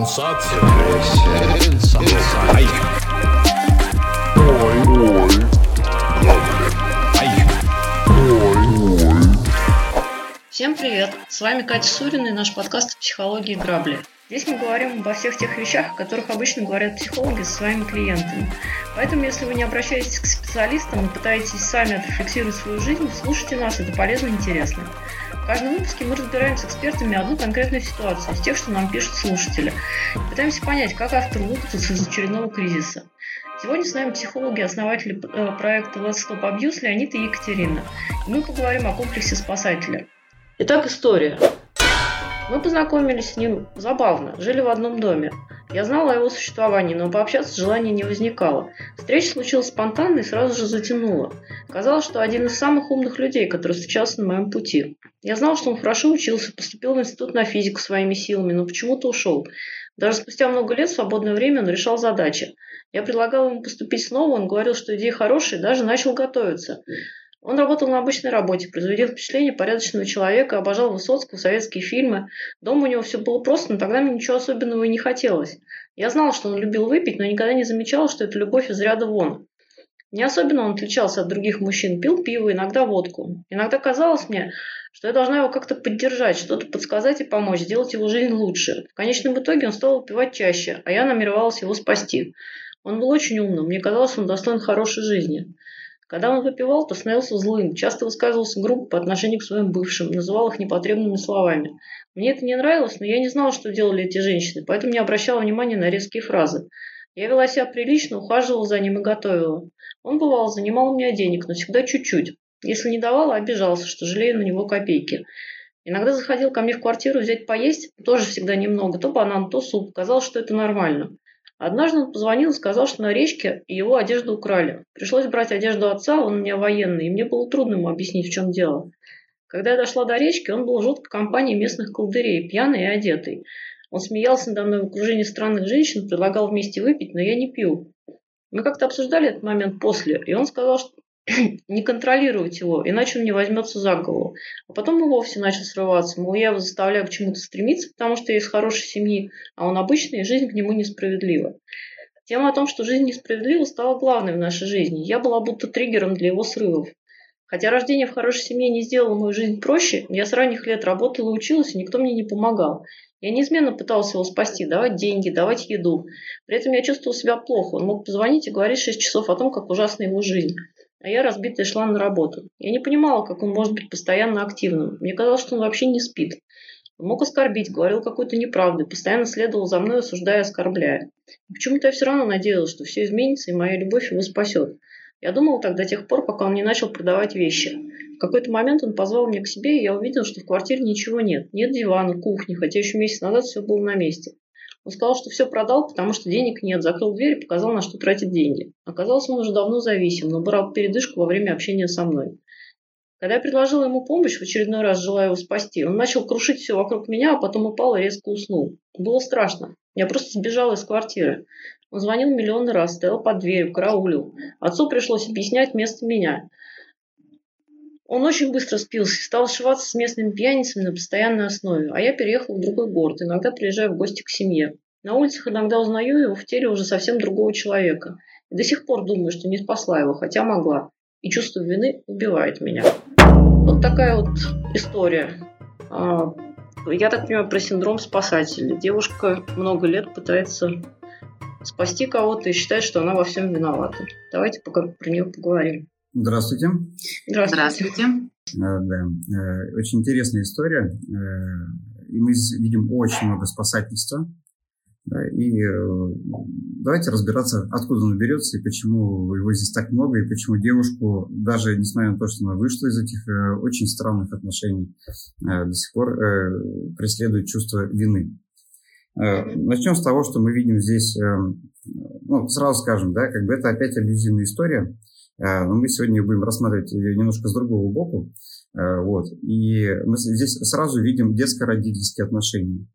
Сенсация. Сенсация. Всем привет! С вами Катя Сурина и наш подкаст «Психологии грабли». Здесь мы говорим обо всех тех вещах, о которых обычно говорят психологи со своими клиентами. Поэтому, если вы не обращаетесь к специалистам и пытаетесь сами отрефлексировать свою жизнь, слушайте нас, это полезно и интересно. В каждом выпуске мы разбираем с экспертами одну конкретную ситуацию из тех, что нам пишут слушатели. И пытаемся понять, как автор выпутаться из очередного кризиса. Сегодня с нами психологи, основатели э, проекта Let's Stop Abuse Леонид и Екатерина. И мы поговорим о комплексе спасателя. Итак, история. Мы познакомились с ним забавно, жили в одном доме. Я знала о его существовании, но пообщаться желания не возникало. Встреча случилась спонтанно и сразу же затянула. Казалось, что один из самых умных людей, который встречался на моем пути. Я знал, что он хорошо учился, поступил в институт на физику своими силами, но почему-то ушел. Даже спустя много лет в свободное время он решал задачи. Я предлагал ему поступить снова, он говорил, что идея хорошая, и даже начал готовиться. Он работал на обычной работе, производил впечатление порядочного человека, обожал Высоцкого, советские фильмы. Дома у него все было просто, но тогда мне ничего особенного и не хотелось. Я знала, что он любил выпить, но никогда не замечала, что это любовь из ряда вон. Не особенно он отличался от других мужчин. Пил пиво, иногда водку. Иногда казалось мне, что я должна его как-то поддержать, что-то подсказать и помочь, сделать его жизнь лучше. В конечном итоге он стал выпивать чаще, а я намеревалась его спасти. Он был очень умным, мне казалось, он достоин хорошей жизни. Когда он выпивал, то становился злым, часто высказывался грубо по отношению к своим бывшим, называл их непотребными словами. Мне это не нравилось, но я не знала, что делали эти женщины, поэтому не обращала внимания на резкие фразы. Я вела себя прилично, ухаживала за ним и готовила. Он, бывал, занимал у меня денег, но всегда чуть-чуть. Если не давала, обижался, что жалею на него копейки. Иногда заходил ко мне в квартиру взять поесть, тоже всегда немного, то банан, то суп. Казалось, что это нормально. Однажды он позвонил и сказал, что на речке его одежду украли. Пришлось брать одежду отца, он у меня военный, и мне было трудно ему объяснить, в чем дело. Когда я дошла до речки, он был в жуткой компании местных колдырей, пьяный и одетый. Он смеялся надо мной в окружении странных женщин, предлагал вместе выпить, но я не пил. Мы как-то обсуждали этот момент после, и он сказал, что не контролировать его, иначе он не возьмется за голову. А потом и вовсе начал срываться. Мол, я его заставляю к чему-то стремиться, потому что я из хорошей семьи, а он обычный, и жизнь к нему несправедлива. Тема о том, что жизнь несправедлива, стала главной в нашей жизни. Я была будто триггером для его срывов. Хотя рождение в хорошей семье не сделало мою жизнь проще, я с ранних лет работала и училась, и никто мне не помогал. Я неизменно пытался его спасти, давать деньги, давать еду. При этом я чувствовал себя плохо. Он мог позвонить и говорить 6 часов о том, как ужасна его жизнь а я разбитая шла на работу. Я не понимала, как он может быть постоянно активным. Мне казалось, что он вообще не спит. Он мог оскорбить, говорил какую-то неправду, постоянно следовал за мной, осуждая оскорбляя. почему-то я все равно надеялась, что все изменится, и моя любовь его спасет. Я думала так до тех пор, пока он не начал продавать вещи. В какой-то момент он позвал меня к себе, и я увидела, что в квартире ничего нет. Нет дивана, кухни, хотя еще месяц назад все было на месте. Он сказал, что все продал, потому что денег нет, закрыл дверь и показал, на что тратит деньги. Оказалось, он уже давно зависим, но брал передышку во время общения со мной. Когда я предложила ему помощь, в очередной раз желая его спасти, он начал крушить все вокруг меня, а потом упал и резко уснул. Было страшно. Я просто сбежала из квартиры. Он звонил миллионы раз, стоял под дверью, караулил. Отцу пришлось объяснять вместо меня. Он очень быстро спился и стал сшиваться с местными пьяницами на постоянной основе, а я переехал в другой город, иногда приезжаю в гости к семье. На улицах иногда узнаю его в теле уже совсем другого человека. И до сих пор думаю, что не спасла его, хотя могла. И чувство вины убивает меня. Вот такая вот история. А, я так понимаю, про синдром спасателя. Девушка много лет пытается спасти кого-то и считает, что она во всем виновата. Давайте пока про нее поговорим. Здравствуйте. Здравствуйте. Да, да. Э, очень интересная история. Э, и мы видим очень много спасательства. И э, давайте разбираться, откуда он берется и почему его здесь так много, и почему девушку, даже несмотря на то, что она вышла из этих очень странных отношений, до сих пор преследует чувство вины. Начнем с того, что мы видим здесь, ну, сразу скажем, да, как бы это опять абьюзивная история, Э, но мы сегодня будем рассматривать ее немножко с другого боку. Э, вот. И мы здесь сразу видим детско-родительские отношения.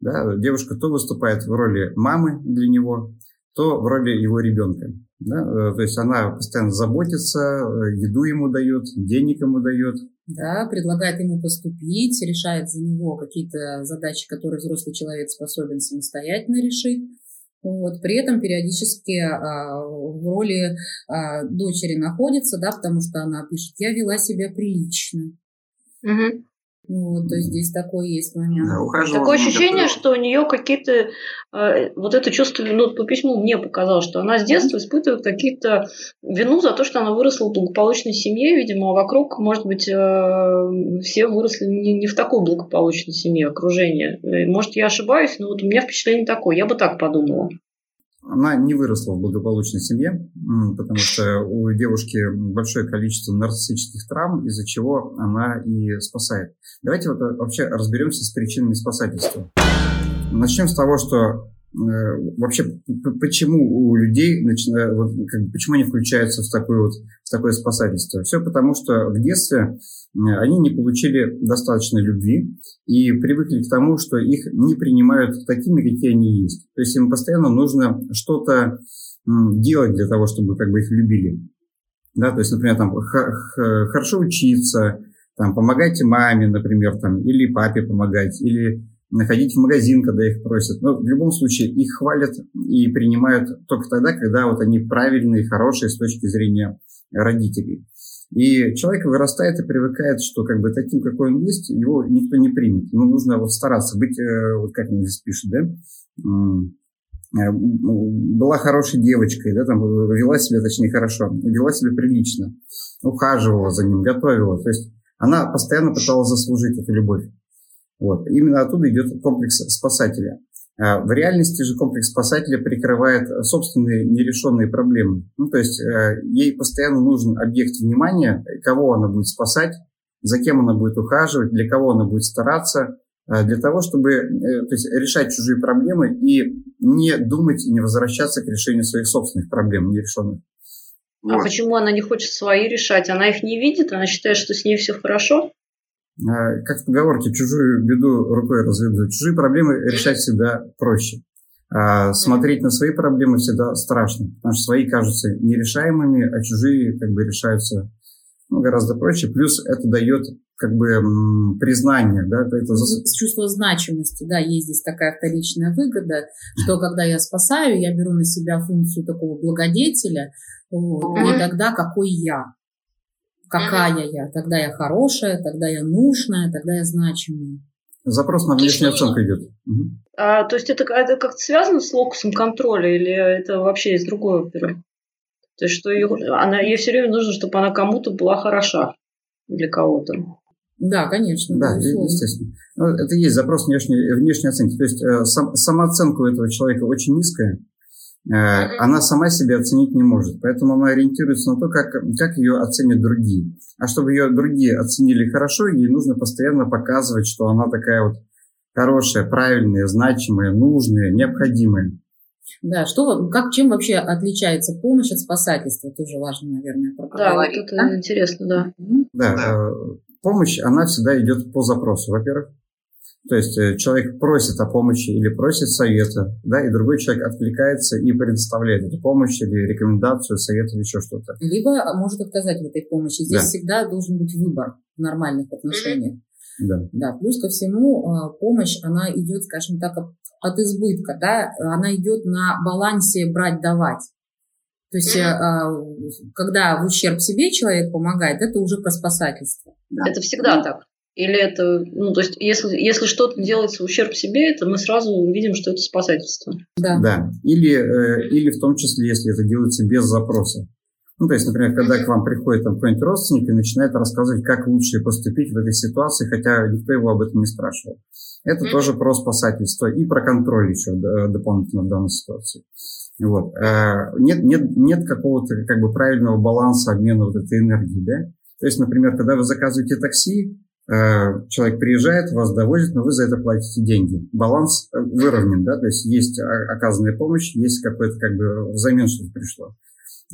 Да? Девушка то выступает в роли мамы для него, то в роли его ребенка. Да? Э, то есть она постоянно заботится, э, еду ему дает, денег ему дает. Да, предлагает ему поступить, решает за него какие-то задачи, которые взрослый человек способен самостоятельно решить. Вот. При этом периодически а, в роли а, дочери находится, да, потому что она пишет, я вела себя прилично. Угу. Вот, то есть здесь такой есть момент. Да, Такое ощущение, что у нее какие-то э, вот это чувство, ну, по письму мне показалось, что она с детства испытывает какие-то вину за то, что она выросла в благополучной семье, видимо, а вокруг, может быть, э, все выросли не, не в такой благополучной семье, окружение. Может, я ошибаюсь, но вот у меня впечатление такое, я бы так подумала она не выросла в благополучной семье, потому что у девушки большое количество нарциссических травм, из-за чего она и спасает. Давайте вот э, вообще разберемся с причинами спасательства. Начнем с того, что вообще почему у людей начинают, вот, как, почему они включаются в такое вот в такое спасательство? Все потому, что в детстве они не получили достаточно любви и привыкли к тому, что их не принимают такими, какие они есть. То есть им постоянно нужно что-то делать для того, чтобы как бы их любили. Да, то есть, например, там хорошо учиться, там, помогайте маме, например, там, или папе помогать, или находить в магазин, когда их просят. Но в любом случае их хвалят и принимают только тогда, когда вот они правильные, хорошие с точки зрения родителей. И человек вырастает и привыкает, что как бы таким, какой он есть, его никто не примет. Ему нужно вот стараться быть, э, вот как он здесь пишет, да, э, была хорошей девочкой, да, там вела себя, точнее, хорошо, вела себя прилично, ухаживала за ним, готовила. То есть она постоянно пыталась заслужить эту любовь. Вот. Именно оттуда идет комплекс спасателя. А в реальности же комплекс спасателя прикрывает собственные нерешенные проблемы. Ну, то есть э, ей постоянно нужен объект внимания, кого она будет спасать, за кем она будет ухаживать, для кого она будет стараться, э, для того, чтобы э, то есть, решать чужие проблемы и не думать и не возвращаться к решению своих собственных проблем нерешенных. А вот. почему она не хочет свои решать? Она их не видит, она считает, что с ней все хорошо? А, как в поговорке, чужую беду рукой разведут. Чужие проблемы решать всегда проще. А смотреть на свои проблемы всегда страшно, потому что свои кажутся нерешаемыми, а чужие как бы решаются ну, гораздо проще. Плюс это дает как бы признание, да, это чувство значимости, да, есть здесь такая вторичная выгода, что когда я спасаю, я беру на себя функцию такого благодетеля, вот, и тогда какой я, какая я. Тогда я хорошая, тогда я нужная, тогда я значимая. Запрос на внешнюю оценку идет. Угу. А, то есть это, это как-то связано с локусом контроля или это вообще из другой оперы? То есть что ее, она, ей все время нужно, чтобы она кому-то была хороша для кого-то. Да, конечно. Да, безусловно. естественно. Ну, это есть запрос внешней, внешней оценки. То есть э, сам, самооценка у этого человека очень низкая. Э, она сама себя оценить не может. Поэтому она ориентируется на то, как, как ее оценят другие. А чтобы ее другие оценили хорошо, ей нужно постоянно показывать, что она такая вот хорошая, правильная, значимая, нужная, необходимая. Да, что, как, чем вообще отличается помощь от спасательства? Тоже важно, наверное, Да, вот это да? интересно, да. Да, да, э, помощь, она всегда идет по запросу, во-первых. То есть э, человек просит о помощи или просит совета, да, и другой человек откликается и предоставляет эту помощь или рекомендацию, совет или еще что-то. Либо может отказать в этой помощи. Здесь да. всегда должен быть выбор в нормальных отношениях. Да. да. Плюс ко всему э, помощь, она идет, скажем так, от избытка, да, она идет на балансе брать-давать. То есть, mm-hmm. когда в ущерб себе человек помогает, это уже про спасательство. Да. Это всегда mm-hmm. так. Или это, ну, то есть, если, если что-то делается в ущерб себе, это мы сразу увидим, что это спасательство. Да. да. Или, э, или в том числе, если это делается без запроса. Ну, то есть, например, когда к вам приходит там какой-нибудь родственник и начинает рассказывать, как лучше поступить в этой ситуации, хотя никто его об этом не спрашивал. Это mm-hmm. тоже про спасательство и про контроль еще дополнительно в данной ситуации. Вот. Э, нет, нет, нет какого-то как бы правильного баланса обмена вот этой энергии, да? То есть, например, когда вы заказываете такси, человек приезжает, вас довозит, но вы за это платите деньги. Баланс э, выровнен, да, то есть есть оказанная помощь, есть какой-то как бы взамен что-то пришло.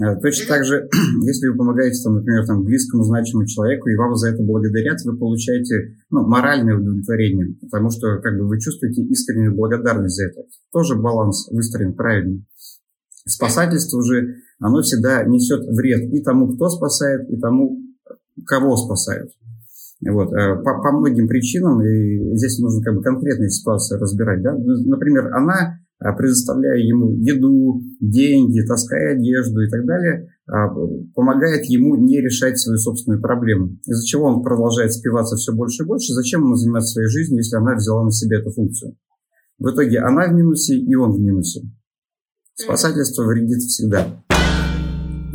Э, точно так же, если вы помогаете, там, например, там, близкому, значимому человеку, и вам за это благодарят, вы получаете ну, моральное удовлетворение, потому что как бы, вы чувствуете искреннюю благодарность за это. Тоже баланс выстроен правильно. Спасательство уже, оно всегда несет вред и тому, кто спасает, и тому, кого спасают. Вот, э, по, по многим причинам, и здесь нужно как бы конкретные ситуации разбирать. Да? Например, она, э, предоставляя ему еду, деньги, таская одежду и так далее, э, помогает ему не решать свою собственную проблему. Из-за чего он продолжает спиваться все больше и больше. Зачем ему заниматься своей жизнью, если она взяла на себя эту функцию? В итоге она в минусе, и он в минусе. Спасательство вредит всегда.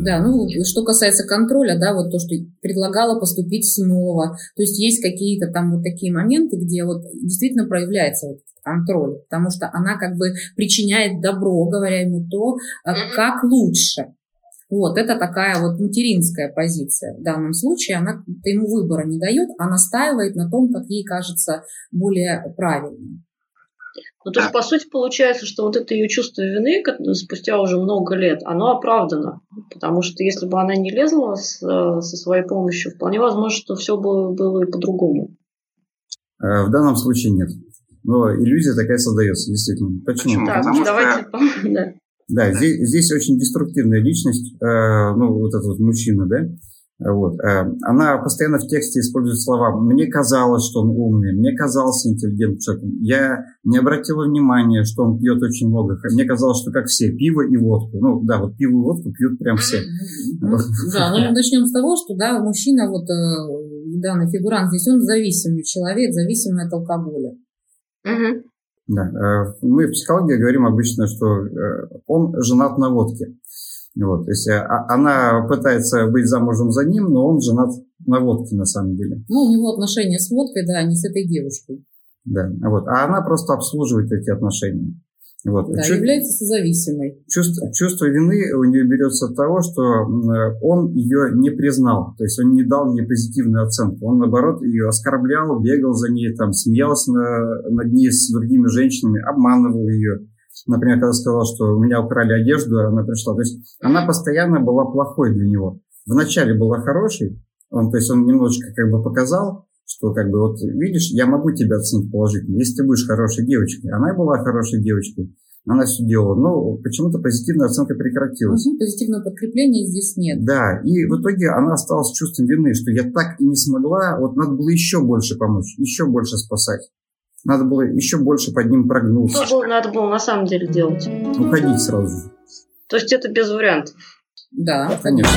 Да, ну, что касается контроля, да, вот то, что предлагала поступить снова. То есть есть какие-то там вот такие моменты, где вот действительно проявляется вот контроль, потому что она как бы причиняет добро, говоря ему то, а, как лучше. Вот, это такая вот материнская позиция. В данном случае она ему выбора не дает, а настаивает на том, как ей кажется более правильным. Ну, то есть, по сути, получается, что вот это ее чувство вины спустя уже много лет, оно оправдано. Потому что если бы она не лезла с, э, со своей помощью, вполне возможно, что все было, было и по-другому. Э, в данном случае нет. Но иллюзия такая создается, действительно. Почему? Так, Потому давайте... Что... да, да здесь, здесь очень деструктивная личность, э, ну, вот этот вот мужчина, да, вот. Э, она постоянно в тексте использует слова «мне казалось, что он умный», «мне казался интеллигентным человеком», «я не обратила внимания, что он пьет очень много», «мне казалось, что как все, пиво и водку». Ну да, вот пиво и водку пьют прям все. Да, ну начнем с того, что да, мужчина, вот э, данный фигурант здесь, он зависимый человек, зависимый от алкоголя. Да, э, мы в психологии говорим обычно, что он женат на водке. Вот, то есть э, а, она пытается быть замужем за ним, но он женат на водке на самом деле. Ну, у него отношения с водкой, да, не с этой девушкой. Да, вот. А она просто обслуживает эти отношения. Вот. Да, Чу... является созависимой. Чувство, чувство вины у нее берется от того, что он ее не признал, то есть он не дал ей позитивную оценку. Он, наоборот, ее оскорблял, бегал за ней, там, смеялся на, над ней с другими женщинами, обманывал ее. Например, когда сказала, что у меня украли одежду, она пришла. То есть она постоянно была плохой для него. Вначале была хорошей, он, то есть он немножечко как бы показал, что как бы вот видишь, я могу тебя оценить положительно, если ты будешь хорошей девочкой. Она была хорошей девочкой, она все делала, но почему-то позитивная оценка прекратилась. Угу, позитивного подкрепления здесь нет. Да, и в итоге она осталась чувством вины, что я так и не смогла, вот надо было еще больше помочь, еще больше спасать. Надо было еще больше под ним прогнуться. Что надо было на самом деле делать? Уходить сразу. То есть это без вариантов? Да, конечно.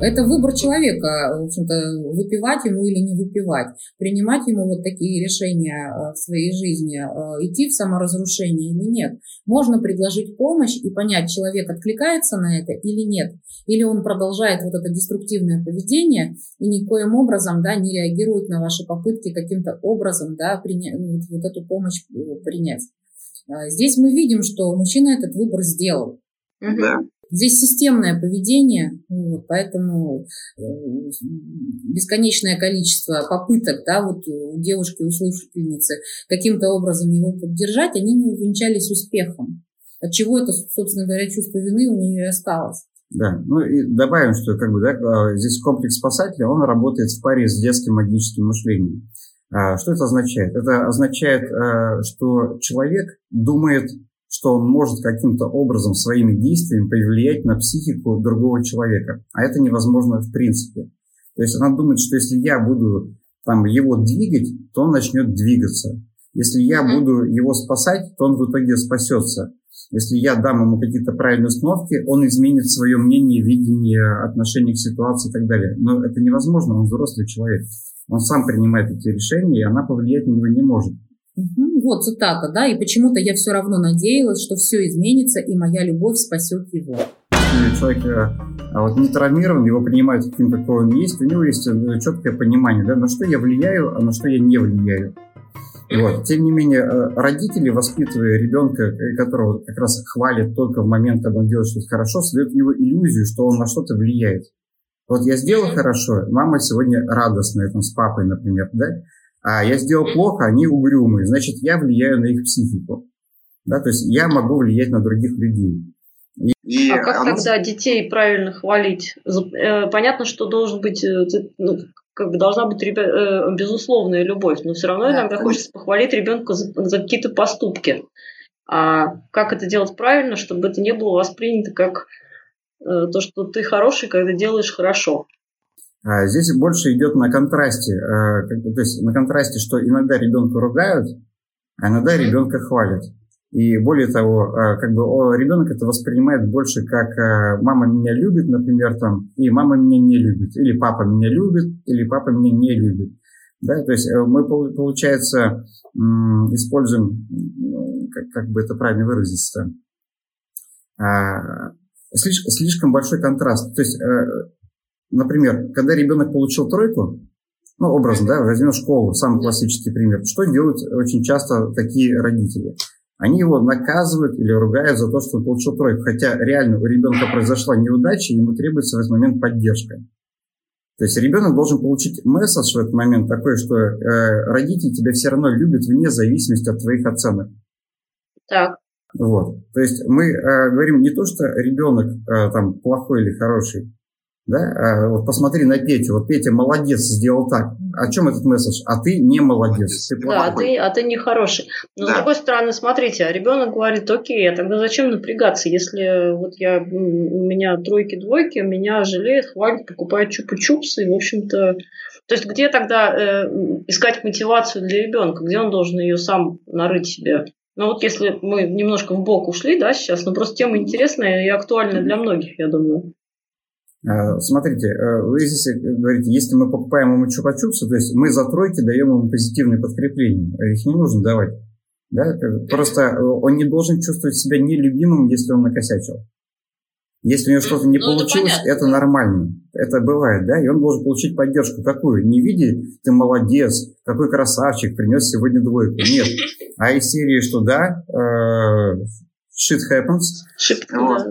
Это выбор человека, в общем-то, выпивать ему или не выпивать, принимать ему вот такие решения э, в своей жизни, э, идти в саморазрушение или нет. Можно предложить помощь и понять, человек откликается на это или нет. Или он продолжает вот это деструктивное поведение и никоим образом да, не реагирует на ваши попытки каким-то образом да, принять, вот, вот эту помощь э, принять. Здесь мы видим, что мужчина этот выбор сделал. Да. Здесь системное поведение, вот, поэтому э, бесконечное количество попыток да, вот у девушки, у слушательницы каким-то образом его поддержать, они не увенчались успехом. От чего это, собственно говоря, чувство вины у нее и осталось. Да, ну и добавим, что как бы, да, а, здесь комплекс спасателя, он работает в паре с детским магическим мышлением. А, что это означает? Это означает, а, что человек думает что он может каким-то образом своими действиями повлиять на психику другого человека. А это невозможно в принципе. То есть она думает, что если я буду там, его двигать, то он начнет двигаться. Если я буду его спасать, то он в итоге спасется. Если я дам ему какие-то правильные установки, он изменит свое мнение, видение, отношение к ситуации и так далее. Но это невозможно, он взрослый человек. Он сам принимает эти решения, и она повлиять на него не может. Угу, вот цитата, да, и почему-то я все равно надеялась, что все изменится, и моя любовь спасет его. Если человек а вот не травмирован, его принимают таким, какой он есть, у него есть э, четкое понимание, да, на что я влияю, а на что я не влияю. Вот. Тем не менее, э, родители, воспитывая ребенка, э, которого как раз хвалят только в момент, когда он делает что-то хорошо, создают у него иллюзию, что он на что-то влияет. Вот я сделал хорошо, мама сегодня радостная, там, с папой, например, да? а я сделал плохо, они угрюмые, значит, я влияю на их психику. Да, то есть я могу влиять на других людей. И а как оно... тогда детей правильно хвалить? Э, понятно, что должен быть, ну, как бы должна быть э, безусловная любовь, но все равно да, иногда хочется похвалить ребенка за, за какие-то поступки. а как это делать правильно, чтобы это не было воспринято как э, то, что ты хороший, когда делаешь хорошо. А здесь больше идет на контрасте, э, то есть на контрасте, что иногда ребенка ругают, а иногда ребенка хвалят. И более того, э, как бы ребенок это воспринимает больше как э, мама меня любит, например, там, и мама меня не любит, или папа меня любит, или папа меня не любит. Да, то есть мы, получается, используем, как, как бы это правильно выразиться, а, слишком, слишком большой контраст. То есть Например, когда ребенок получил тройку, ну, образно, да, возьмем школу, самый классический пример. Что делают очень часто такие родители? Они его наказывают или ругают за то, что он получил тройку. Хотя реально у ребенка произошла неудача, ему требуется в этот момент поддержка. То есть ребенок должен получить месседж в этот момент такой, что э, родители тебя все равно любят вне зависимости от твоих оценок. Так. Вот. То есть мы э, говорим не то, что ребенок э, там плохой или хороший, да? А, вот посмотри на Петю. Вот Петя молодец, сделал так. О чем этот месседж? А ты не молодец. Ты да, а ты, а ты не хороший. Но да. с другой стороны, смотрите, ребенок говорит, окей, а тогда зачем напрягаться, если вот я, у меня тройки-двойки, меня жалеет, хвалит, покупает чупа-чупсы, и, в общем-то... То есть где тогда э, искать мотивацию для ребенка? Где он должен ее сам нарыть себе? Ну вот если мы немножко в бок ушли, да, сейчас, но просто тема интересная и актуальна для многих, я думаю. Э, смотрите, э, вы здесь говорите, если мы покупаем ему чупа-чупсы, то есть мы за тройки даем ему позитивные подкрепления, их не нужно давать. Да? Просто э, он не должен чувствовать себя нелюбимым, если он накосячил. Если у него что-то не ну, получилось, это, это нормально. Это бывает, да, и он должен получить поддержку. Какую? Не в виде «ты молодец», «какой красавчик, принес сегодня двойку». Нет. А из серии, что да, shit happens. Shit, вот.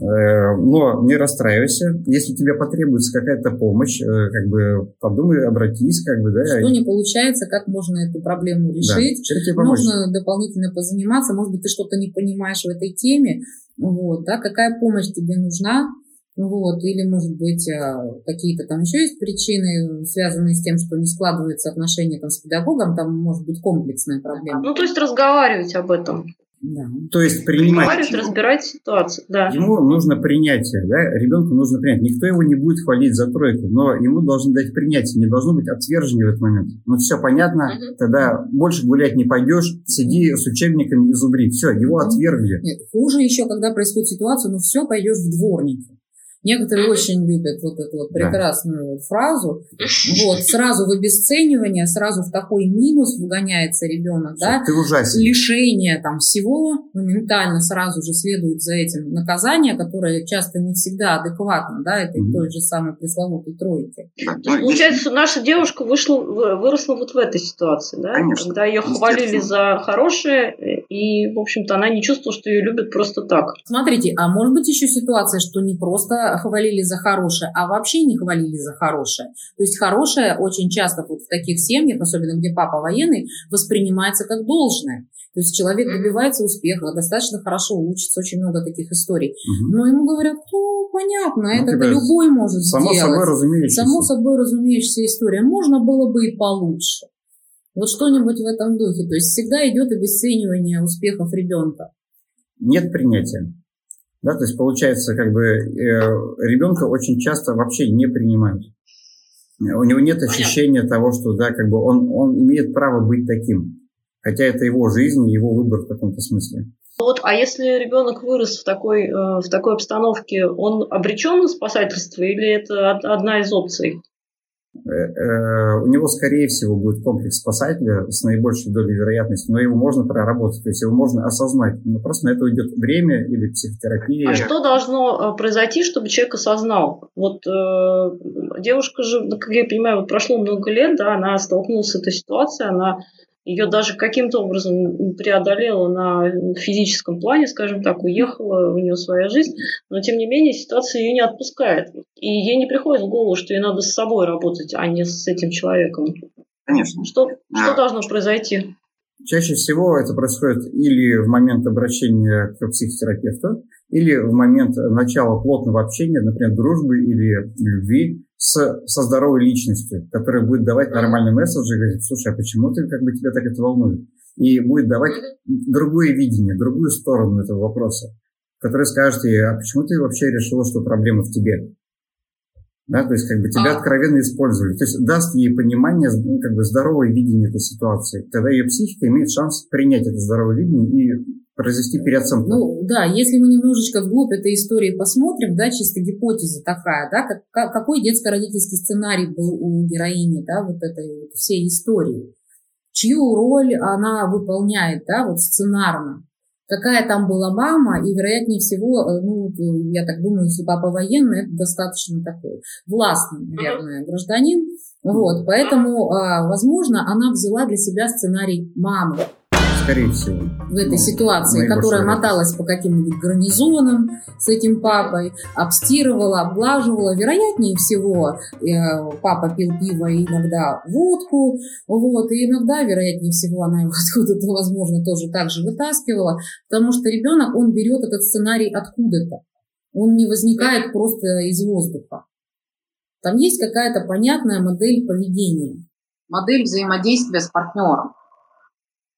Э, но не расстраивайся. Если тебе потребуется какая-то помощь, э, как бы подумай, обратись, как бы, да. Что не получается, как можно эту проблему решить? Да. Нужно дополнительно позаниматься. Может быть, ты что-то не понимаешь в этой теме. Вот, да, какая помощь тебе нужна? Вот, или, может быть, э, какие-то там еще есть причины, связанные с тем, что не складываются отношения там, с педагогом, там может быть комплексная проблема. Ну, то есть разговаривать об этом. Да. То есть принимать. Принимать, разбирать ситуацию, да. Ему нужно принятие, да, ребенку нужно принять. Никто его не будет хвалить за тройку, но ему должны дать принятие, не должно быть отвержения в этот момент. Ну все понятно, угу. тогда больше гулять не пойдешь, сиди с учебниками и зубри. Все, его отвергли. Нет, хуже еще, когда происходит ситуация, ну все, пойдешь в дворники. Некоторые очень любят вот эту вот прекрасную да. вот фразу. Вот, сразу в обесценивание, сразу в такой минус вгоняется ребенок, да? Ты ужасен. Лишение там всего, моментально сразу же следует за этим наказание, которое часто не всегда адекватно, да, этой mm-hmm. той же самой пресловутой тройки. Ну, получается, наша девушка вышла, выросла вот в этой ситуации, да? Конечно. Когда ее хвалили за хорошее, и, в общем-то, она не чувствовала, что ее любят просто так. Смотрите, а может быть еще ситуация, что не просто хвалили за хорошее, а вообще не хвалили за хорошее. То есть хорошее очень часто вот в таких семьях, особенно где папа военный, воспринимается как должное. То есть человек добивается успеха, достаточно хорошо учится, очень много таких историй. Угу. Но ему говорят, ну, понятно, ну, это любой может само сделать. Собой разумеющаяся. Само собой разумеющаяся история. Можно было бы и получше. Вот что-нибудь в этом духе. То есть всегда идет обесценивание успехов ребенка. Нет принятия. Да, то есть получается, как бы э, ребенка очень часто вообще не принимают. У него нет ощущения того, что да, как бы он, он имеет право быть таким. Хотя это его жизнь, его выбор в каком-то смысле. Вот, а если ребенок вырос в такой, э, в такой обстановке, он обречен на спасательство или это одна из опций? Э, э, у него, скорее всего, будет комплекс спасателя с наибольшей долей вероятности, но его можно проработать, то есть его можно осознать. Но просто на это уйдет время или психотерапия. А что должно э, произойти, чтобы человек осознал? Вот э, девушка же, как я понимаю, вот прошло много лет, да, она столкнулась с этой ситуацией, она ее даже каким-то образом преодолела на физическом плане, скажем так, уехала, у нее своя жизнь, но тем не менее ситуация ее не отпускает. И ей не приходит в голову, что ей надо с собой работать, а не с этим человеком. Конечно. Что, а. что должно произойти? Чаще всего это происходит или в момент обращения к психотерапевту, или в момент начала плотного общения, например, дружбы или любви, с, со здоровой личностью, которая будет давать нормальный месседж и говорить, слушай, а почему ты, как бы, тебя так это волнует? и будет давать другое видение, другую сторону этого вопроса, который скажет ей, а почему ты вообще решила, что проблема в тебе? Да, то есть как бы тебя а. откровенно использовали. То есть даст ей понимание, ну, как бы здоровое видение этой ситуации. Тогда ее психика имеет шанс принять это здоровое видение и произвести переоценку. Ну да, если мы немножечко вглубь этой истории посмотрим, да, чисто гипотеза такая, да, как, какой детско-родительский сценарий был у героини, да, вот этой всей истории, чью роль она выполняет, да, вот сценарно? Какая там была мама, и, вероятнее всего, э, ну, я так думаю, если папа военный, это достаточно такой властный, наверное, гражданин. Вот, поэтому, а, возможно, она взяла для себя сценарий мамы скорее всего. В этой ну, ситуации, которая моталась по каким-нибудь гарнизонам с этим папой, обстирывала, облаживала. Вероятнее всего, э, папа пил пиво и иногда водку, вот, и иногда, вероятнее всего, она его откуда-то, возможно, тоже так же вытаскивала, потому что ребенок, он берет этот сценарий откуда-то. Он не возникает просто из воздуха. Там есть какая-то понятная модель поведения. Модель взаимодействия с партнером.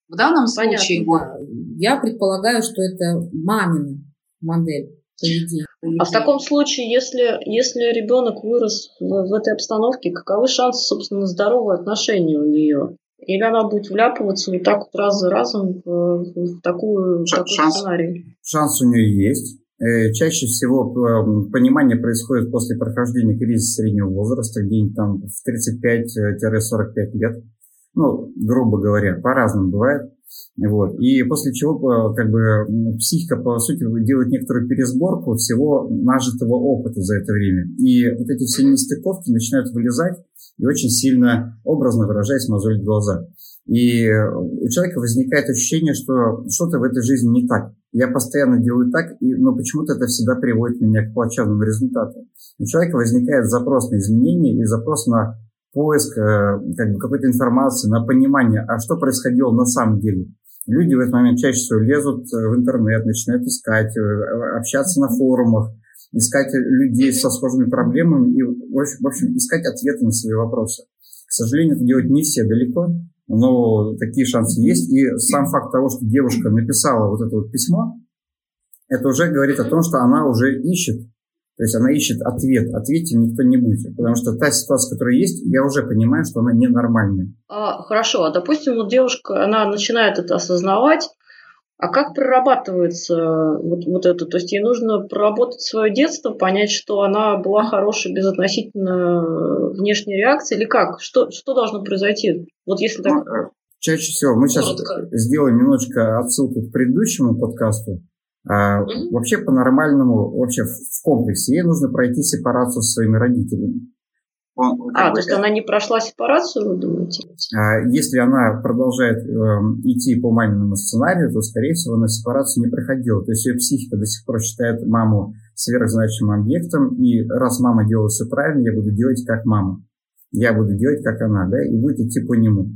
В данном случае... Понятно, Я предполагаю, что это мамина модель поведения. А в таком случае, если, если ребенок вырос в, в этой обстановке, каковы шансы, собственно, здорового отношения у нее? Или она будет вляпываться вот так вот раз за разом в, в такую, Ш- такой шанс, сценарий? Шанс у нее есть. Э, чаще всего э, понимание происходит после прохождения кризиса среднего возраста, где-нибудь там в 35-45 лет ну, грубо говоря, по-разному бывает. Вот. И после чего как бы, психика, по сути, делает некоторую пересборку всего нажитого опыта за это время. И вот эти все нестыковки начинают вылезать и очень сильно, образно выражаясь, мозолить глаза. И у человека возникает ощущение, что что-то в этой жизни не так. Я постоянно делаю так, и, но почему-то это всегда приводит меня к плачевному результату. У человека возникает запрос на изменения и запрос на поиск э, как бы, какой-то информации, на понимание, а что происходило на самом деле. Люди в этот момент чаще всего лезут э, в интернет, начинают искать, э, общаться на форумах, искать людей со схожими проблемами и, в общем, искать ответы на свои вопросы. К сожалению, это делают не все далеко, но такие шансы есть. И сам факт того, что девушка написала вот это вот письмо, это уже говорит о том, что она уже ищет то есть она ищет ответ. Ответьте никто не будет. Потому что та ситуация, которая есть, я уже понимаю, что она ненормальная. А, хорошо, а допустим, вот девушка, она начинает это осознавать, а как прорабатывается вот, вот это? То есть ей нужно проработать свое детство, понять, что она была хорошей безотносительно внешней реакции, или как? Что, что должно произойти? Вот если так... Ну, чаще всего мы сейчас Коротко. сделаем немножечко отсылку к предыдущему подкасту. А, mm-hmm. Вообще по-нормальному, вообще в комплексе ей нужно пройти сепарацию со своими родителями. Он, а, то есть она не прошла сепарацию, вы думаете? А, если она продолжает э, идти по маминому сценарию, то, скорее всего, она сепарацию не проходила. То есть ее психика до сих пор считает маму сверхзначимым объектом, и раз мама делает все правильно, я буду делать как мама. Я буду делать как она, да, и будет идти по нему.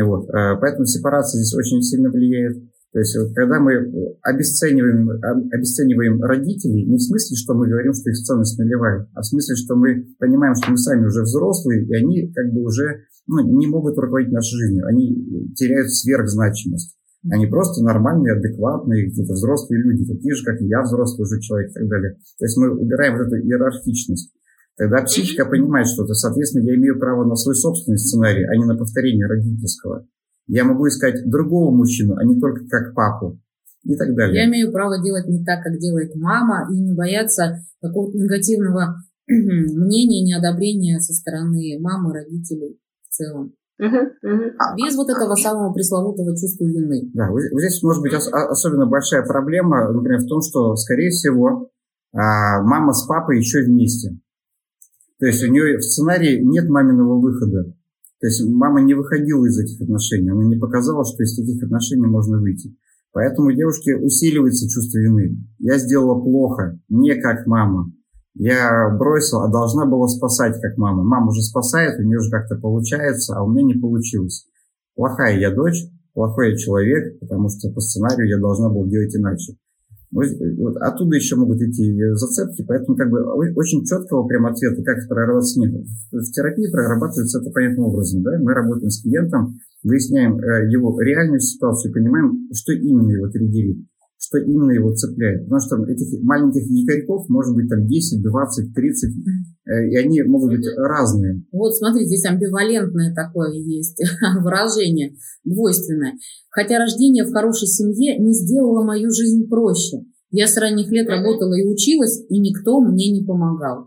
Вот. Э, поэтому сепарация здесь очень сильно влияет. То есть когда мы обесцениваем, обесцениваем родителей, не в смысле, что мы говорим, что их ценность нулевая, а в смысле, что мы понимаем, что мы сами уже взрослые, и они как бы уже ну, не могут руководить нашей жизнью, они теряют сверхзначимость. Они просто нормальные, адекватные, какие-то взрослые люди, такие же, как и я, взрослый уже человек и так далее. То есть мы убираем вот эту иерархичность. Тогда психика понимает что-то, соответственно, я имею право на свой собственный сценарий, а не на повторение родительского. Я могу искать другого мужчину, а не только как папу и так далее. Я имею право делать не так, как делает мама, и не бояться какого-то негативного мнения, неодобрения со стороны мамы, родителей в целом. А Без вот этого самого пресловутого чувства вины. Да, вот здесь может быть особенно большая проблема, например, в том, что, скорее всего, а, мама с папой еще вместе. То есть у нее в сценарии нет маминого выхода. То есть мама не выходила из этих отношений, она не показала, что из таких отношений можно выйти. Поэтому у девушки усиливается чувство вины. Я сделала плохо, не как мама. Я бросила, а должна была спасать как мама. Мама уже спасает, у нее же как-то получается, а у меня не получилось. Плохая я дочь, плохой я человек, потому что по сценарию я должна была делать иначе. Вот оттуда еще могут идти зацепки, поэтому как бы очень четкого прям ответа, как это прорабатываться нет. В терапии прорабатывается это понятным образом. Да? Мы работаем с клиентом, выясняем э, его реальную ситуацию, понимаем, что именно его триггерит, что именно его цепляет. Потому что этих маленьких якорьков может быть там 10, 20, 30, и они могут быть разные. Вот смотри, здесь амбивалентное такое есть выражение, двойственное. Хотя рождение в хорошей семье не сделало мою жизнь проще. Я с ранних лет работала и училась, и никто мне не помогал.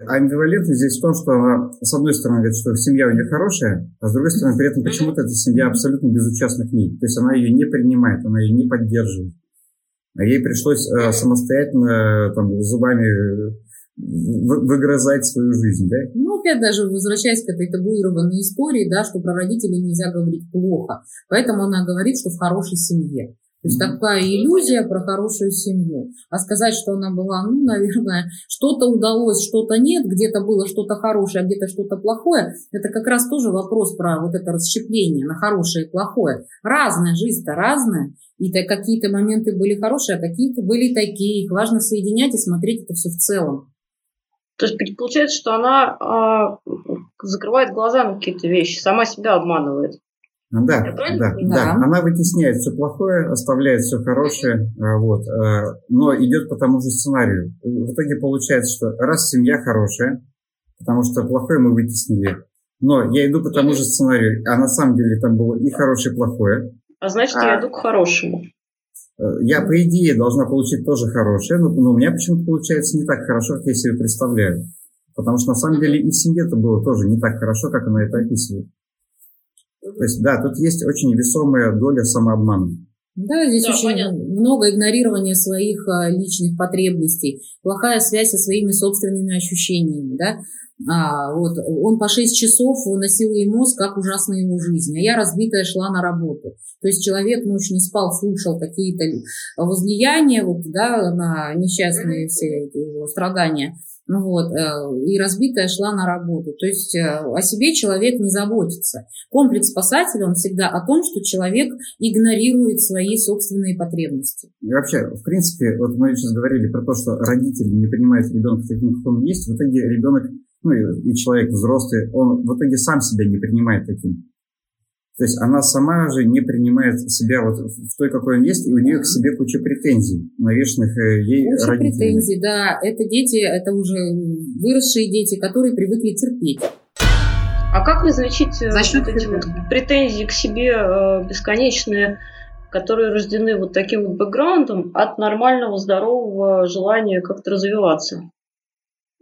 А амбивалентность здесь в том, что она, с одной стороны, говорит, что семья у нее хорошая, а с другой стороны, при этом почему-то эта семья абсолютно безучастна к ней. То есть она ее не принимает, она ее не поддерживает. А ей пришлось э, самостоятельно там, зубами э, выгрызать свою жизнь, да? Ну, опять даже возвращаясь к этой табуированной истории, да, что про родителей нельзя говорить плохо. Поэтому она говорит, что в хорошей семье. То есть такая иллюзия про хорошую семью. А сказать, что она была, ну, наверное, что-то удалось, что-то нет, где-то было что-то хорошее, а где-то что-то плохое, это как раз тоже вопрос про вот это расщепление на хорошее и плохое. Разная жизнь-то разная. И то какие-то моменты были хорошие, а какие-то были такие. Их важно соединять и смотреть это все в целом. То есть получается, что она э, закрывает глаза на какие-то вещи, сама себя обманывает. Да, да, да, Она вытесняет все плохое, оставляет все хорошее, а, вот, а, но идет по тому же сценарию. В итоге получается, что раз семья хорошая, потому что плохое мы вытеснили, но я иду по тому же сценарию, а на самом деле там было и хорошее, и плохое. А значит, а... я иду к хорошему. Э, я, по идее, должна получить тоже хорошее, но, но у меня почему-то получается не так хорошо, как я себе представляю. Потому что на самом деле и в семье-то было тоже не так хорошо, как она это описывает. То есть, да, тут есть очень весомая доля самообмана. Да, здесь да, очень понятно. много игнорирования своих а, личных потребностей, плохая связь со своими собственными ощущениями, да. А, вот, он по 6 часов выносил ей мозг, как ужасная его жизнь, а я разбитая шла на работу. То есть человек ночь не спал, слушал какие-то возлияния вот, да, на несчастные все эти его страдания. Ну вот, э, и разбитая шла на работу. То есть э, о себе человек не заботится. Комплекс спасателя, он всегда о том, что человек игнорирует свои собственные потребности. И вообще, в принципе, вот мы сейчас говорили про то, что родители не принимают ребенка таким, как он есть. В итоге ребенок, ну и человек взрослый, он в итоге сам себя не принимает таким. То есть она сама же не принимает себя вот в той, какой он есть, и у нее к себе куча претензий, навешенных э, ей куча родителями. претензий, да. Это дети, это уже выросшие дети, которые привыкли терпеть. А как различить За счет вот эти вот претензии к себе э, бесконечные, которые рождены вот таким вот бэкграундом, от нормального, здорового желания как-то развиваться?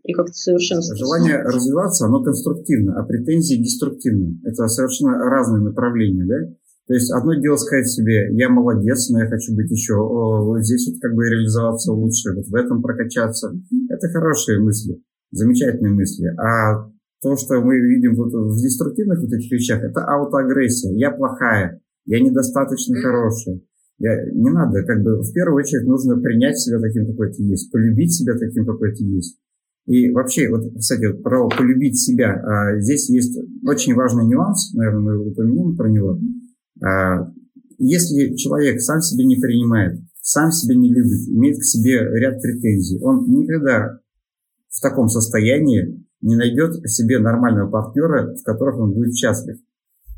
И как-то совершенствоваться. Желание развиваться, оно конструктивно, а претензии деструктивны. Это совершенно разные направления, да? То есть одно дело сказать себе, я молодец, но я хочу быть еще о, здесь вот как бы реализоваться лучше, вот в этом прокачаться. Это хорошие мысли, замечательные мысли. А то, что мы видим вот в деструктивных вот этих вещах, это аутоагрессия. Я плохая, я недостаточно хорошая. Я, не надо, как бы в первую очередь нужно принять себя таким, какой ты есть, полюбить себя таким, какой ты есть. И вообще, вот, кстати, про полюбить себя. А, здесь есть очень важный нюанс, наверное, мы упомянем про него. А, если человек сам себя не принимает, сам себя не любит, имеет к себе ряд претензий, он никогда в таком состоянии не найдет себе нормального партнера, в которых он будет счастлив.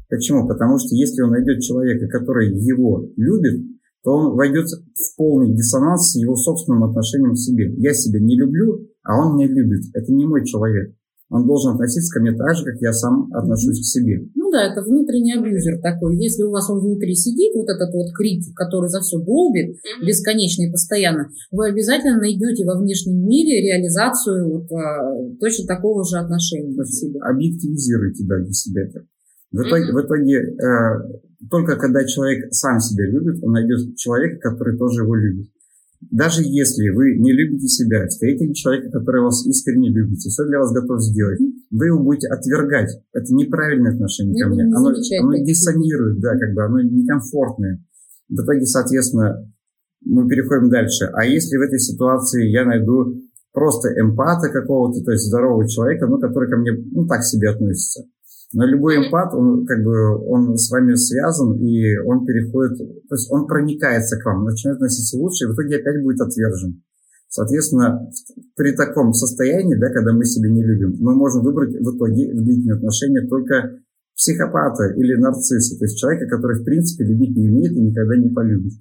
Почему? Потому что если он найдет человека, который его любит, то он войдет в полный диссонанс с его собственным отношением к себе. Я себя не люблю, а он меня любит. Это не мой человек. Он должен относиться ко мне так же, как я сам отношусь к себе. Ну да, это внутренний абьюзер такой. Если у вас он внутри сидит, вот этот вот критик, который за все долбит, бесконечно и постоянно, вы обязательно найдете во внешнем мире реализацию вот, а, точно такого же отношения к себе. Объективизируйте да, для себя это. В итоге, в итоге э, только когда человек сам себя любит, он найдет человека, который тоже его любит. Даже если вы не любите себя, встретили человека, который вас искренне любит, и все для вас готов сделать, вы его будете отвергать. Это неправильное отношение ко мне. Оно, оно диссонирует, да, как бы оно некомфортное. В итоге, соответственно, мы переходим дальше. А если в этой ситуации я найду просто эмпата какого-то, то есть здорового человека, ну, который ко мне, ну, так себе относится, но любой эмпат, он как бы он с вами связан, и он переходит, то есть он проникается к вам, начинает относиться лучше, и в итоге опять будет отвержен. Соответственно, при таком состоянии, да, когда мы себя не любим, мы можем выбрать в итоге в длительные отношения только психопата или нарцисса, то есть человека, который, в принципе, любить не умеет и никогда не полюбит.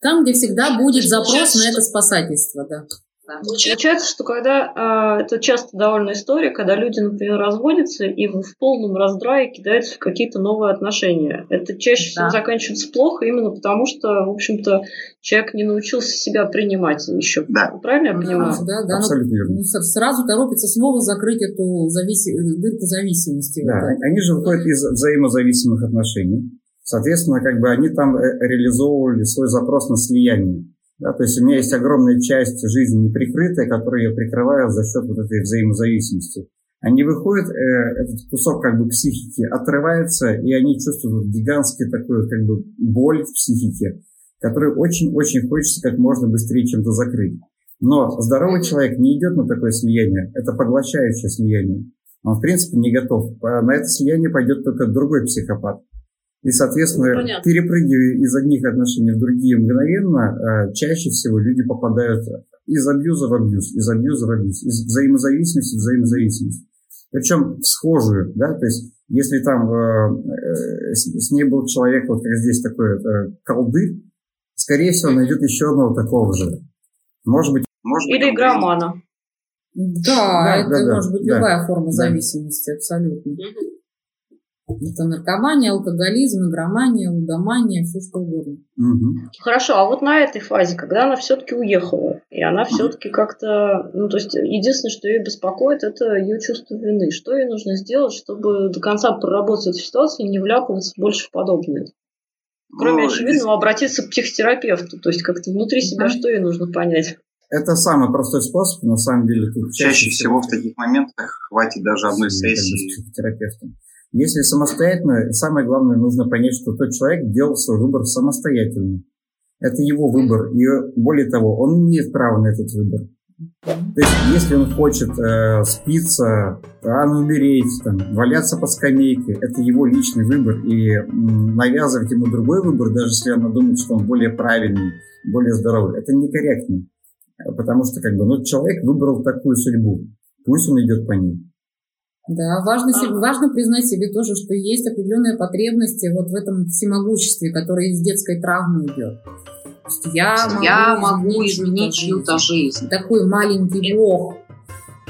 Там, где всегда будет запрос на это спасательство, да. Да. Получается, что когда э, это часто довольно история, когда люди, например, разводятся и в, полном раздрае кидаются в какие-то новые отношения. Это чаще всего да. заканчивается плохо именно потому, что, в общем-то, человек не научился себя принимать еще. Да. Правильно я понимаю? Да, да. Абсолютно верно. Ну, сразу торопится снова закрыть эту завис... дырку зависимости. Да, вот они же выходят из взаимозависимых отношений. Соответственно, как бы они там э, реализовывали свой запрос на слияние. Да, то есть у меня есть огромная часть жизни неприкрытая, которую я прикрываю за счет вот этой взаимозависимости. Они выходят, э, этот кусок как бы психики отрывается, и они чувствуют гигантский такой как бы боль в психике, которую очень-очень хочется как можно быстрее чем-то закрыть. Но здоровый человек не идет на такое слияние, это поглощающее слияние. Он, в принципе, не готов. На это слияние пойдет только другой психопат. И, соответственно, ну, перепрыгивая из одних отношений в другие мгновенно, э, чаще всего люди попадают из абьюза в абьюз, из абьюза в абьюз, из взаимозависимости в взаимозависимость. Причем в схожую, да, то есть если там э, э, с, с ней был человек, вот как здесь такой э, колдырь, скорее всего, найдет еще одного такого же. Может быть, может Или быть, игромана. Да, да, это да, может да, быть да, любая форма да. зависимости, абсолютно. Это наркомания, алкоголизм, игромания, лудомания, все что угодно. Угу. Хорошо, а вот на этой фазе, когда она все-таки уехала, и она все-таки как-то, ну, то есть единственное, что ее беспокоит, это ее чувство вины. Что ей нужно сделать, чтобы до конца проработать эту ситуацию и не вляпываться больше в подобное? Кроме ну, очевидного, здесь... обратиться к психотерапевту, то есть как-то внутри себя, что ей нужно понять. Это самый простой способ, на самом деле. Чаще, чаще всего в таких моментах хватит даже одной сессии. С психотерапевтом. Если самостоятельно, самое главное, нужно понять, что тот человек делал свой выбор самостоятельно. Это его выбор. И более того, он имеет право на этот выбор. То есть, если он хочет э, спиться, рано умереть, там, валяться по скамейке, это его личный выбор. И м, навязывать ему другой выбор, даже если она думает, что он более правильный, более здоровый, это некорректно. Потому что как бы, ну, человек выбрал такую судьбу. Пусть он идет по ней. Да, важно, себе, важно признать себе тоже, что есть определенные потребности вот в этом всемогуществе, которое из детской травмы идет. я могу, я могу изменить чью-то жизнь. Такой маленький бог.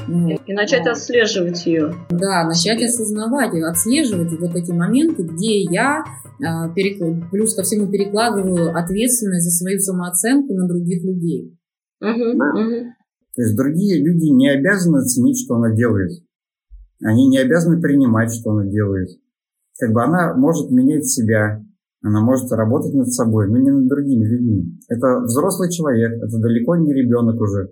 Ну, и начать отслеживать ее. Да, начать осознавать, отслеживать вот эти моменты, где я а, плюс ко всему перекладываю ответственность за свою самооценку на других людей. Угу, угу. То есть другие люди не обязаны оценить, что она делает. Они не обязаны принимать, что она делает. Как бы она может менять себя, она может работать над собой, но не над другими людьми. Это взрослый человек, это далеко не ребенок уже.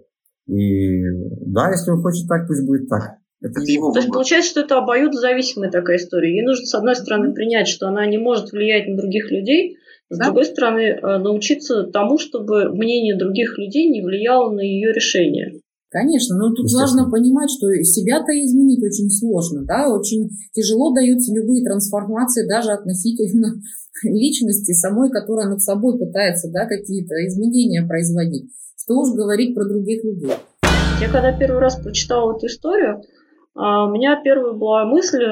И да, если он хочет так, пусть будет так. Это его То есть получается, что это обоюдозависимая такая история. Ей нужно, с одной стороны, принять, что она не может влиять на других людей, с да? другой стороны, э, научиться тому, чтобы мнение других людей не влияло на ее решение. Конечно, но тут важно понимать, что себя-то изменить очень сложно, да, очень тяжело даются любые трансформации даже относительно личности самой, которая над собой пытается, да, какие-то изменения производить. Что уж говорить про других людей. Я когда первый раз прочитала эту историю, а, у меня первая была мысль,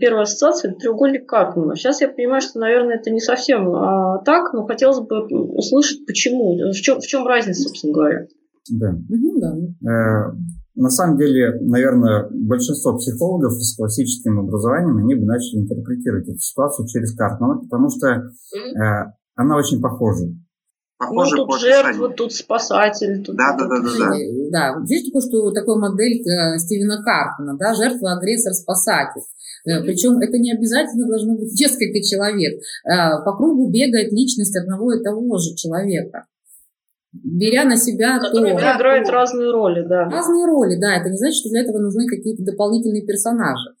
первая ассоциация – треугольник Карпмана. Сейчас я понимаю, что, наверное, это не совсем а, так, но хотелось бы услышать, почему, в чем, в чем разница, собственно говоря. Да. Угу, да. Э, на самом деле, наверное, большинство психологов с классическим образованием, они бы начали интерпретировать эту ситуацию через Картмана, потому что э, она очень похожа. Похоже, ну, тут жертва, тут спасатель. Тут да, да, да, да, да. Да, видишь, такое, что такая модель э, Стивена Картмана, да, жертва, агрессор, спасатель. Mm-hmm. Причем это не обязательно должно быть несколько человек. Э, по кругу бегает личность одного и того же человека беря на себя Которые то... играют то, разные роли, да. Разные роли, да. Это не значит, что для этого нужны какие-то дополнительные персонажи.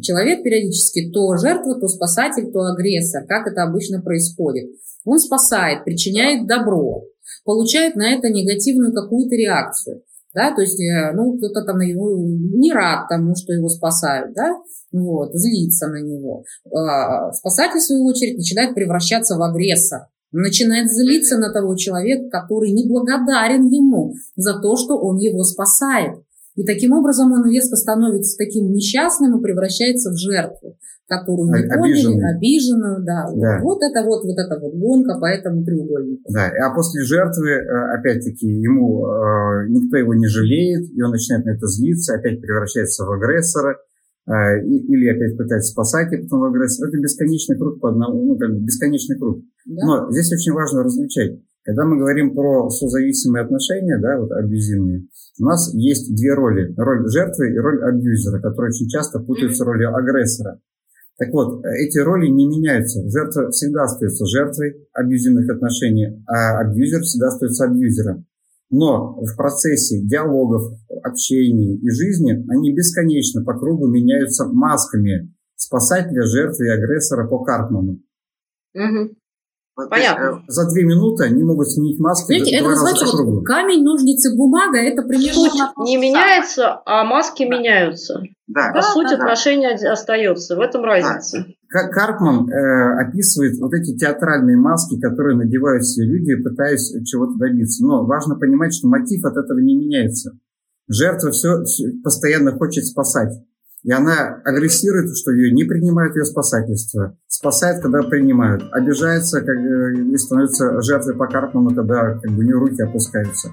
Человек периодически то жертва, то спасатель, то агрессор, как это обычно происходит. Он спасает, причиняет добро, получает на это негативную какую-то реакцию. Да, то есть, э, ну, кто-то там его не рад тому, что его спасают, да, вот, злится на него. А, спасатель, в свою очередь, начинает превращаться в агрессора начинает злиться на того человека, который неблагодарен ему за то, что он его спасает. И таким образом он резко становится таким несчастным и превращается в жертву, которую не поняли, обиженную, да. да. Вот это вот, вот эта вот гонка по этому треугольнику. Да, а после жертвы, э, опять-таки, ему э, никто его не жалеет, и он начинает на это злиться, опять превращается в агрессора, или опять пытается спасать, и потом в агрессора. Это бесконечный круг по одному, ну, как бесконечный круг. Да. Но здесь очень важно различать. Когда мы говорим про созависимые отношения, да, вот абьюзивные, у нас есть две роли. Роль жертвы и роль абьюзера, которые очень часто путаются ролью агрессора. Так вот, эти роли не меняются. Жертва всегда остается жертвой абьюзивных отношений, а абьюзер всегда остается абьюзером. Но в процессе диалогов, общения и жизни они бесконечно по кругу меняются масками спасателя, жертвы и агрессора по Карпману. Угу. Понятно. Э, за две минуты они могут сменить маски. Знаете, это называется вот камень, ножницы, бумага. Это примерно... Суть не меняется, а маски да. меняются. Да. По да, сути, да, отношение да. остается. В этом разница. Карпман э, описывает вот эти театральные маски, которые надевают все люди, пытаясь чего-то добиться. Но важно понимать, что мотив от этого не меняется. Жертва все, все постоянно хочет спасать. И она агрессирует, что ее не принимают ее спасательство. Спасает, когда принимают. Обижается, как, и становится жертвой по Карпману, когда как бы, у нее руки опускаются.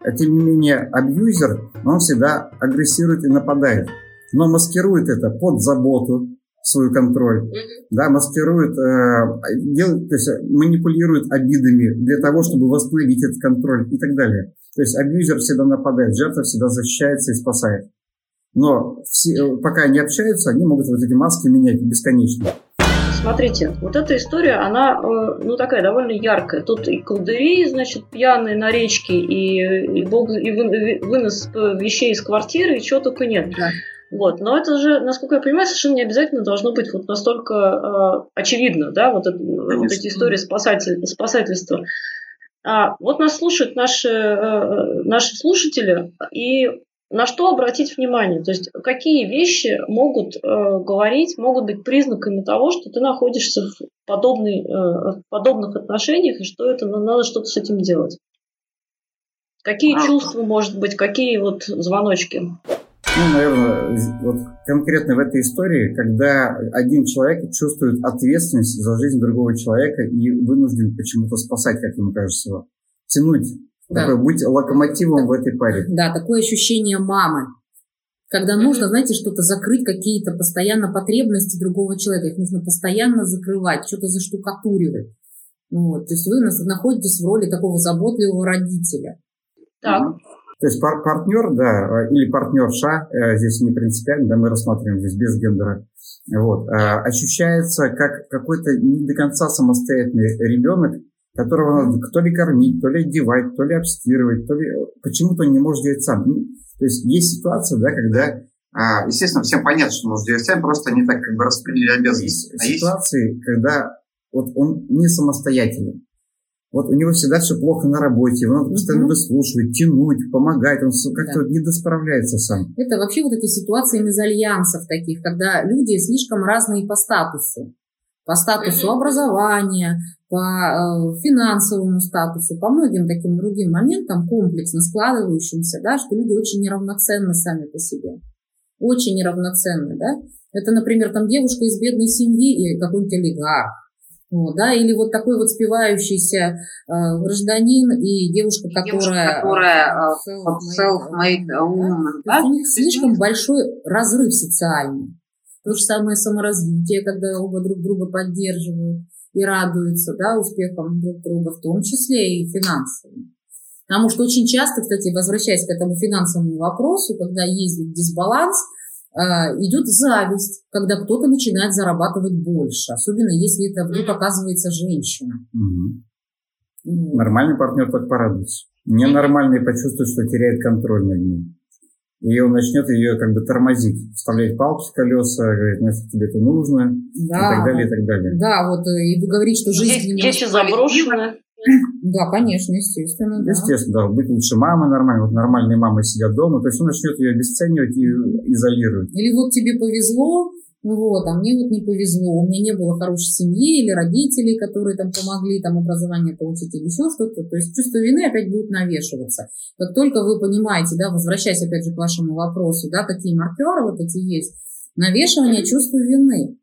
А тем не менее, абьюзер, он всегда агрессирует и нападает. Но маскирует это под заботу, свой контроль, mm-hmm. да, маскирует, э, делает, то есть манипулирует обидами для того, чтобы восстановить этот контроль и так далее. То есть абьюзер всегда нападает, жертва всегда защищается и спасает. Но все, э, пока они общаются, они могут вот эти маски менять бесконечно. Смотрите, вот эта история, она, э, ну, такая довольно яркая. Тут и колдыри, значит, пьяные на речке, и, и, бог, и вынос вещей из квартиры, и чего только нет. Да. Вот. Но это же, насколько я понимаю, совершенно не обязательно должно быть вот настолько э, очевидно, да, вот, это, вот эти истории спасатель, спасательства. А, вот нас слушают наши, э, наши слушатели, и на что обратить внимание? То есть какие вещи могут э, говорить, могут быть признаками того, что ты находишься в, подобной, э, в подобных отношениях и что это надо что-то с этим делать? Какие а, чувства, может быть, какие вот звоночки? Ну, наверное, вот конкретно в этой истории, когда один человек чувствует ответственность за жизнь другого человека и вынужден почему-то спасать, как ему кажется, его, тянуть да. Такой, быть локомотивом да. в этой паре. Да, такое ощущение мамы. Когда нужно, знаете, что-то закрыть, какие-то постоянно потребности другого человека. Их нужно постоянно закрывать, что-то заштукатуривать. Вот. То есть вы находитесь в роли такого заботливого родителя. Так. То есть пар партнер, да, или партнерша, э, здесь не принципиально, да, мы рассматриваем здесь без гендера, вот, э, ощущается как какой-то не до конца самостоятельный ребенок, которого надо то ли кормить, то ли одевать, то ли обстирывать, то ли почему-то он не может делать сам. Ну, то есть есть ситуация, да, когда а, естественно, всем понятно, что нужно делать сам, просто они так как бы распределили обязанности. Есть а ситуации, есть... когда вот он не самостоятельный. Вот у него всегда все плохо на работе, его надо постоянно выслушивать, тянуть, помогать, он как-то да. не досправляется сам. Это вообще вот эти ситуации мезальянсов таких, когда люди слишком разные по статусу по статусу образования, по э, финансовому статусу, по многим таким другим моментам, комплексно складывающимся, да, что люди очень неравноценны сами по себе. Очень неравноценны, да. Это, например, там девушка из бедной семьи и какой-нибудь олигарх. Вот, да, или вот такой вот спивающийся э, гражданин и девушка, которая, которая self-made woman. Да? У них слишком большой разрыв социальный. То же самое саморазвитие, когда оба друг друга поддерживают и радуются да, успехам друг друга, в том числе и финансовым. Потому что очень часто, кстати, возвращаясь к этому финансовому вопросу, когда есть дисбаланс, идет зависть, когда кто-то начинает зарабатывать больше, особенно если это вдруг оказывается женщина. Угу. Нормальный партнер так порадуется. Ненормальный почувствует, что теряет контроль над ним и он начнет ее как бы тормозить, вставлять палки в колеса, говорит, нафиг тебе это нужно, да. и так далее, и так далее. Да, вот, э, и вы говорите, что жизнь... Есть, есть заброшенная. Да, конечно, естественно. Да. Естественно, да. Быть лучше мамы нормально. Вот нормальные мамы сидят дома. То есть он начнет ее обесценивать и изолировать. Или вот тебе повезло, Ну вот, а мне вот не повезло, у меня не было хорошей семьи или родителей, которые там помогли там образование получить или еще что-то. То есть чувство вины опять будет навешиваться. Как только вы понимаете, да, возвращаясь опять же к вашему вопросу, да, какие маркеры вот эти есть, навешивание чувства вины.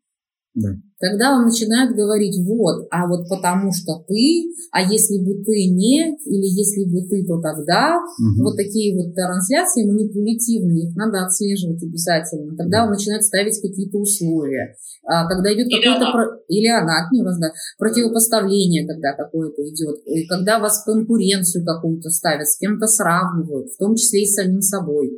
Да. Тогда он начинает говорить, вот, а вот потому что ты, а если бы ты не, или если бы ты, то тогда. Мгм. Вот такие вот трансляции манипулятивные, их надо отслеживать обязательно. Тогда он начинает ставить какие-то условия. А когда идет какое-то... про- Или она, от него, да, противопоставление, когда какое-то идет. И когда вас конкуренцию какую-то ставят, с кем-то сравнивают, в том числе и с самим собой.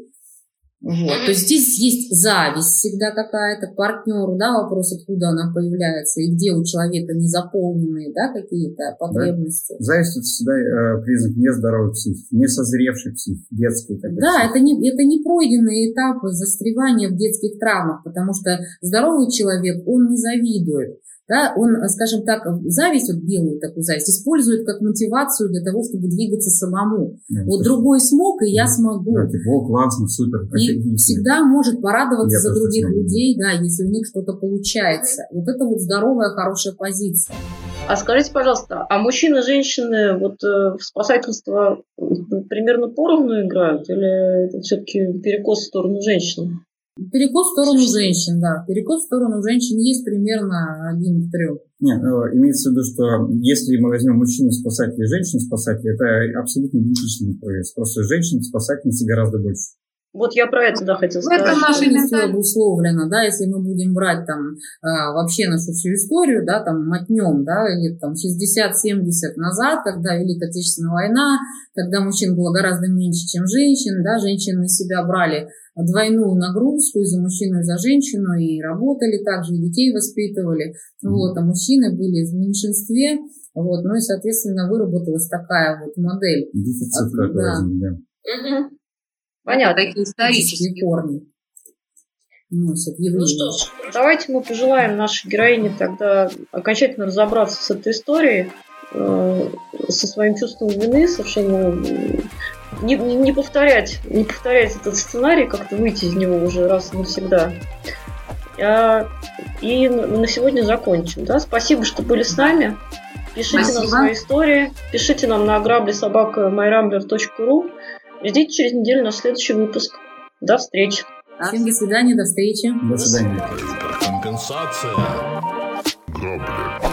Вот. То есть здесь есть зависть всегда какая-то партнеру, да, вопрос, откуда она появляется, и где у человека незаполненные, да, какие-то потребности. Зависть – это всегда э, признак нездоровой психики, несозревшей психики, детской. такой Да, психики. это не, это не пройденные этапы застревания в детских травмах, потому что здоровый человек, он не завидует. Да, он, скажем так, зависть, вот белую такую зависть, использует как мотивацию для того, чтобы двигаться самому. Да, Вот другой смог, и я Да. смогу. Да, типа, о, классно, супер, И всегда может порадоваться Я за других смогу. людей, да, если у них что-то получается. Вот это вот здоровая, хорошая позиция. А скажите, пожалуйста, а мужчины и женщины вот э, в спасательство примерно поровну играют или это все-таки перекос в сторону женщин? Перекос в сторону женщин, да. Перекос в сторону женщин есть примерно один к трем. Нет, э, имеется в виду, что если мы возьмем мужчину-спасателя и женщину-спасателя, это абсолютно идентичный проект. Просто женщин-спасательницы гораздо больше. Вот я про это, да, хотела В этом сказать. наша менталь- обусловлено, да, если мы будем брать там а, вообще нашу всю историю, да, там мотнем, да, или там 60-70 назад, когда Великая Отечественная война, когда мужчин было гораздо меньше, чем женщин, да, женщины на себя брали двойную нагрузку и за мужчину, и за женщину, и работали также, и детей воспитывали, вот, а мужчины были в меньшинстве, вот, ну и, соответственно, выработалась такая вот модель. Дефицит А, какой да. возник, да. Понятно. Такие исторические корни носят Ну что ж, давайте мы пожелаем нашей героине тогда окончательно разобраться с этой историей, э, со своим чувством вины, совершенно м, не, не- не повторять, не повторять этот сценарий, как-то выйти из него уже раз и навсегда. А, И на сегодня закончим. Да? Спасибо, что были с нами. Пишите нам Спасибо. свои истории, пишите нам на грабли собака myRambler.ru. Ждите через неделю наш следующий выпуск. До встречи. Всем до свидания, до встречи. До свидания. Компенсация. Грабли.